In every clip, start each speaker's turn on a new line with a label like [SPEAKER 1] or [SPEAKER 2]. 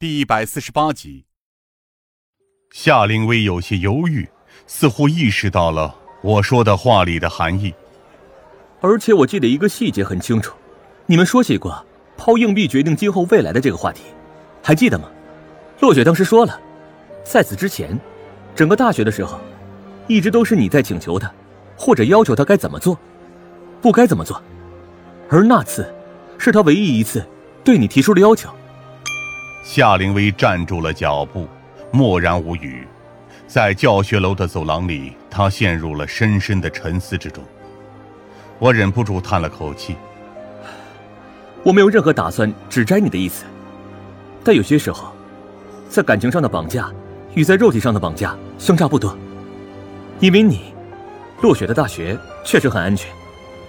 [SPEAKER 1] 第一百四十八集，
[SPEAKER 2] 夏灵薇有些犹豫，似乎意识到了我说的话里的含义。
[SPEAKER 3] 而且我记得一个细节很清楚，你们说起过抛硬币决定今后未来的这个话题，还记得吗？落雪当时说了，在此之前，整个大学的时候，一直都是你在请求他，或者要求他该怎么做，不该怎么做，而那次，是他唯一一次对你提出了要求。
[SPEAKER 2] 夏灵薇站住了脚步，默然无语。在教学楼的走廊里，她陷入了深深的沉思之中。我忍不住叹了口气。
[SPEAKER 3] 我没有任何打算指摘你的意思，但有些时候，在感情上的绑架与在肉体上的绑架相差不多。因为你，落雪的大学确实很安全，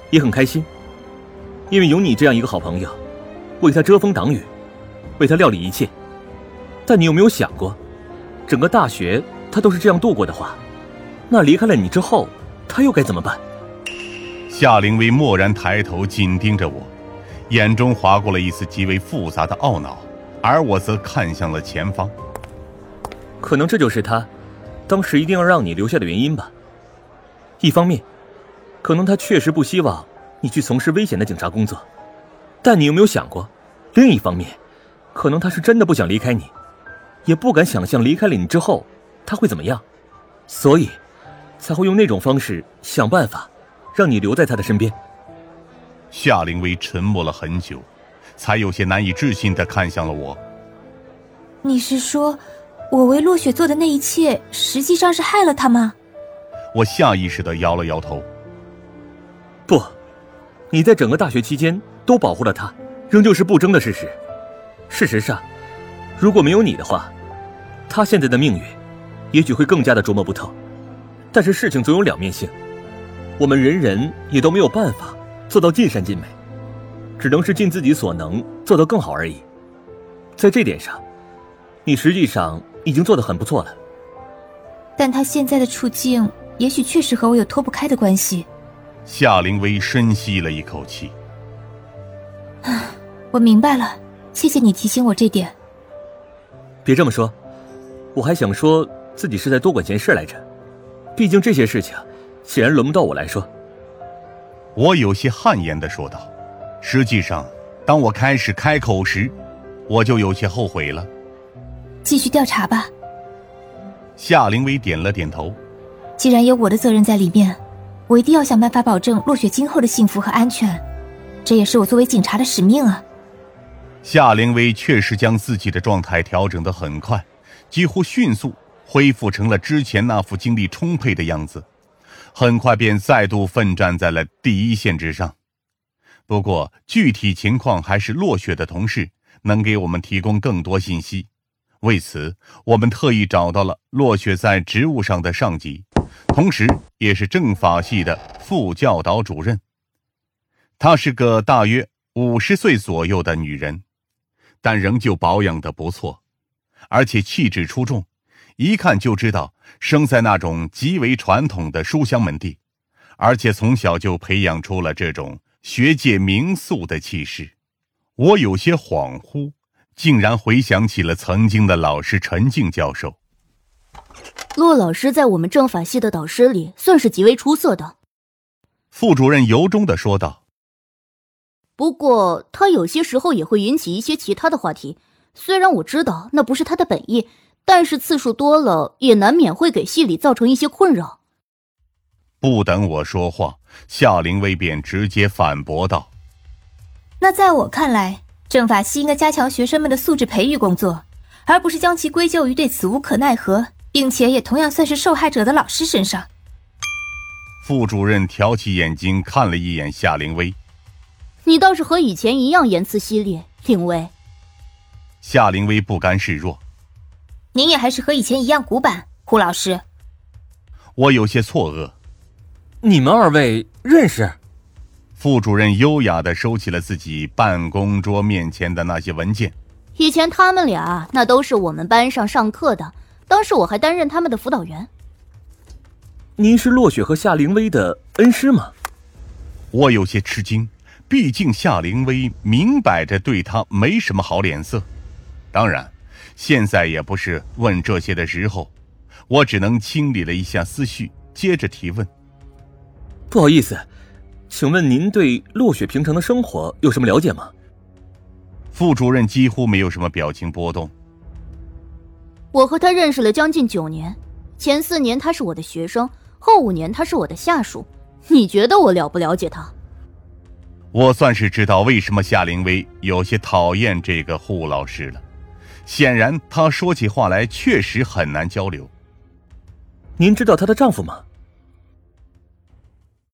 [SPEAKER 3] 也很开心，因为有你这样一个好朋友，为他遮风挡雨。为他料理一切，但你有没有想过，整个大学他都是这样度过的话，那离开了你之后，他又该怎么办？
[SPEAKER 2] 夏灵薇蓦然抬头，紧盯着我，眼中划过了一丝极为复杂的懊恼，而我则看向了前方。
[SPEAKER 3] 可能这就是他当时一定要让你留下的原因吧。一方面，可能他确实不希望你去从事危险的警察工作，但你有没有想过，另一方面？可能他是真的不想离开你，也不敢想象离开了你之后他会怎么样，所以才会用那种方式想办法让你留在他的身边。
[SPEAKER 2] 夏灵薇沉默了很久，才有些难以置信的看向了我。
[SPEAKER 4] 你是说，我为落雪做的那一切实际上是害了他吗？
[SPEAKER 2] 我下意识的摇了摇头。
[SPEAKER 3] 不，你在整个大学期间都保护了他，仍旧是不争的事实。事实上，如果没有你的话，他现在的命运，也许会更加的琢磨不透。但是事情总有两面性，我们人人也都没有办法做到尽善尽美，只能是尽自己所能做到更好而已。在这点上，你实际上已经做得很不错了。
[SPEAKER 4] 但他现在的处境，也许确实和我有脱不开的关系。
[SPEAKER 2] 夏灵薇深吸了一口气，
[SPEAKER 4] 啊，我明白了。谢谢你提醒我这点。
[SPEAKER 3] 别这么说，我还想说自己是在多管闲事来着。毕竟这些事情，显然轮不到我来说。
[SPEAKER 2] 我有些汗颜的说道：“实际上，当我开始开口时，我就有些后悔了。”
[SPEAKER 4] 继续调查吧。
[SPEAKER 2] 夏灵薇点了点头。
[SPEAKER 4] 既然有我的责任在里面，我一定要想办法保证落雪今后的幸福和安全。这也是我作为警察的使命啊。
[SPEAKER 2] 夏灵薇确实将自己的状态调整得很快，几乎迅速恢复成了之前那副精力充沛的样子，很快便再度奋战在了第一线之上。不过，具体情况还是落雪的同事能给我们提供更多信息。为此，我们特意找到了落雪在职务上的上级，同时也是政法系的副教导主任。她是个大约五十岁左右的女人。但仍旧保养的不错，而且气质出众，一看就知道生在那种极为传统的书香门第，而且从小就培养出了这种学界名宿的气势。我有些恍惚，竟然回想起了曾经的老师陈静教授。
[SPEAKER 5] 骆老师在我们政法系的导师里算是极为出色的，
[SPEAKER 2] 副主任由衷的说道。
[SPEAKER 5] 不过，他有些时候也会引起一些其他的话题。虽然我知道那不是他的本意，但是次数多了，也难免会给系里造成一些困扰。
[SPEAKER 2] 不等我说话，夏灵薇便直接反驳道：“
[SPEAKER 4] 那在我看来，政法系应该加强学生们的素质培育工作，而不是将其归咎于对此无可奈何，并且也同样算是受害者的老师身上。”
[SPEAKER 2] 副主任挑起眼睛看了一眼夏灵薇。
[SPEAKER 5] 你倒是和以前一样言辞犀利，凌薇。
[SPEAKER 2] 夏凌薇不甘示弱。
[SPEAKER 4] 您也还是和以前一样古板，胡老师。
[SPEAKER 2] 我有些错愕。
[SPEAKER 3] 你们二位认识？
[SPEAKER 2] 副主任优雅的收起了自己办公桌面前的那些文件。
[SPEAKER 5] 以前他们俩那都是我们班上上课的，当时我还担任他们的辅导员。
[SPEAKER 3] 您是落雪和夏凌薇的恩师吗？
[SPEAKER 2] 我有些吃惊。毕竟夏灵薇明摆着对他没什么好脸色，当然，现在也不是问这些的时候，我只能清理了一下思绪，接着提问。
[SPEAKER 3] 不好意思，请问您对落雪平城的生活有什么了解吗？
[SPEAKER 2] 副主任几乎没有什么表情波动。
[SPEAKER 5] 我和他认识了将近九年，前四年他是我的学生，后五年他是我的下属。你觉得我了不了解他？
[SPEAKER 2] 我算是知道为什么夏灵薇有些讨厌这个护老师了。显然，她说起话来确实很难交流。
[SPEAKER 3] 您知道她的丈夫吗？